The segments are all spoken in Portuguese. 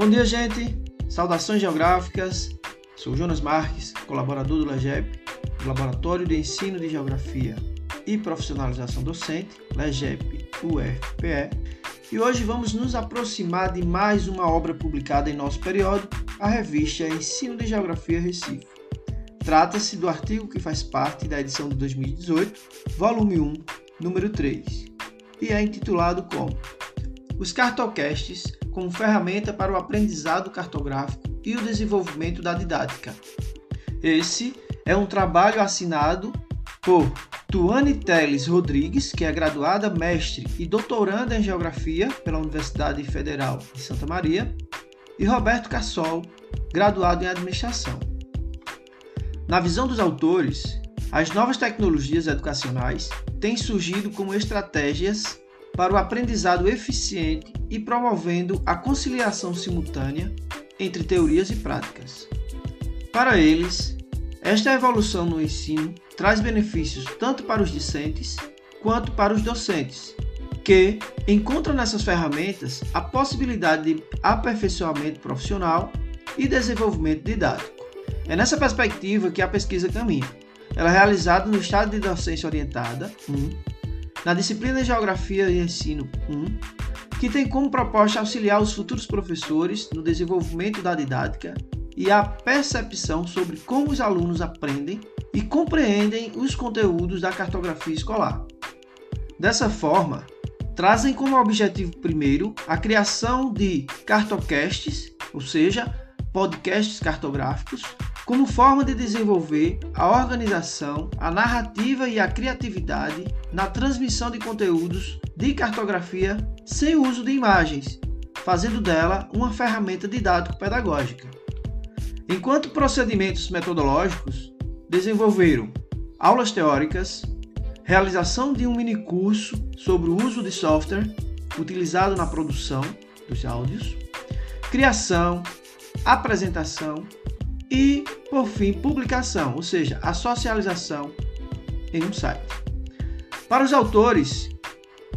Bom dia, gente. Saudações geográficas. Sou Jonas Marques, colaborador do LEGEP, Laboratório de Ensino de Geografia e Profissionalização Docente, LEGEP UFPE. E hoje vamos nos aproximar de mais uma obra publicada em nosso periódico, a revista Ensino de Geografia Recife. Trata-se do artigo que faz parte da edição de 2018, volume 1, número 3, e é intitulado como Os Cartocasts como ferramenta para o aprendizado cartográfico e o desenvolvimento da didática. Esse é um trabalho assinado por Tuane Teles Rodrigues, que é graduada, mestre e doutoranda em Geografia pela Universidade Federal de Santa Maria, e Roberto Cassol, graduado em Administração. Na visão dos autores, as novas tecnologias educacionais têm surgido como estratégias para o aprendizado eficiente e promovendo a conciliação simultânea entre teorias e práticas. Para eles, esta evolução no ensino traz benefícios tanto para os discentes quanto para os docentes, que encontram nessas ferramentas a possibilidade de aperfeiçoamento profissional e desenvolvimento didático. É nessa perspectiva que a pesquisa caminha. Ela é realizada no estado de docência orientada 1, na disciplina de Geografia e Ensino 1, que tem como proposta auxiliar os futuros professores no desenvolvimento da didática e a percepção sobre como os alunos aprendem e compreendem os conteúdos da cartografia escolar. Dessa forma, trazem como objetivo primeiro a criação de cartocasts, ou seja, podcasts cartográficos, como forma de desenvolver a organização, a narrativa e a criatividade na transmissão de conteúdos de cartografia sem uso de imagens, fazendo dela uma ferramenta didático-pedagógica. Enquanto procedimentos metodológicos desenvolveram aulas teóricas, realização de um minicurso sobre o uso de software utilizado na produção dos áudios, criação, apresentação e, por fim, publicação, ou seja, a socialização em um site. Para os autores,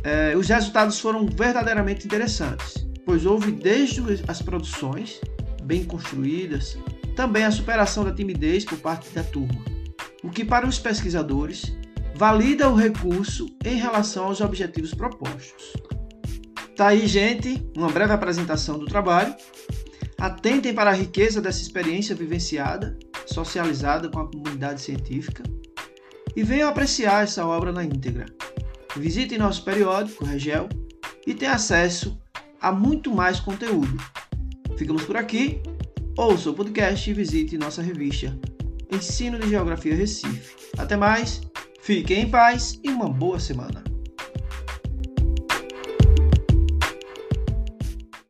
eh, os resultados foram verdadeiramente interessantes, pois houve desde as produções bem construídas, também a superação da timidez por parte da turma, o que para os pesquisadores valida o recurso em relação aos objetivos propostos. Tá aí, gente, uma breve apresentação do trabalho. Atentem para a riqueza dessa experiência vivenciada, socializada com a comunidade científica e venham apreciar essa obra na íntegra. Visitem nosso periódico, Regel, e tenham acesso a muito mais conteúdo. Ficamos por aqui ouça o podcast e visite nossa revista Ensino de Geografia Recife. Até mais, fiquem em paz e uma boa semana.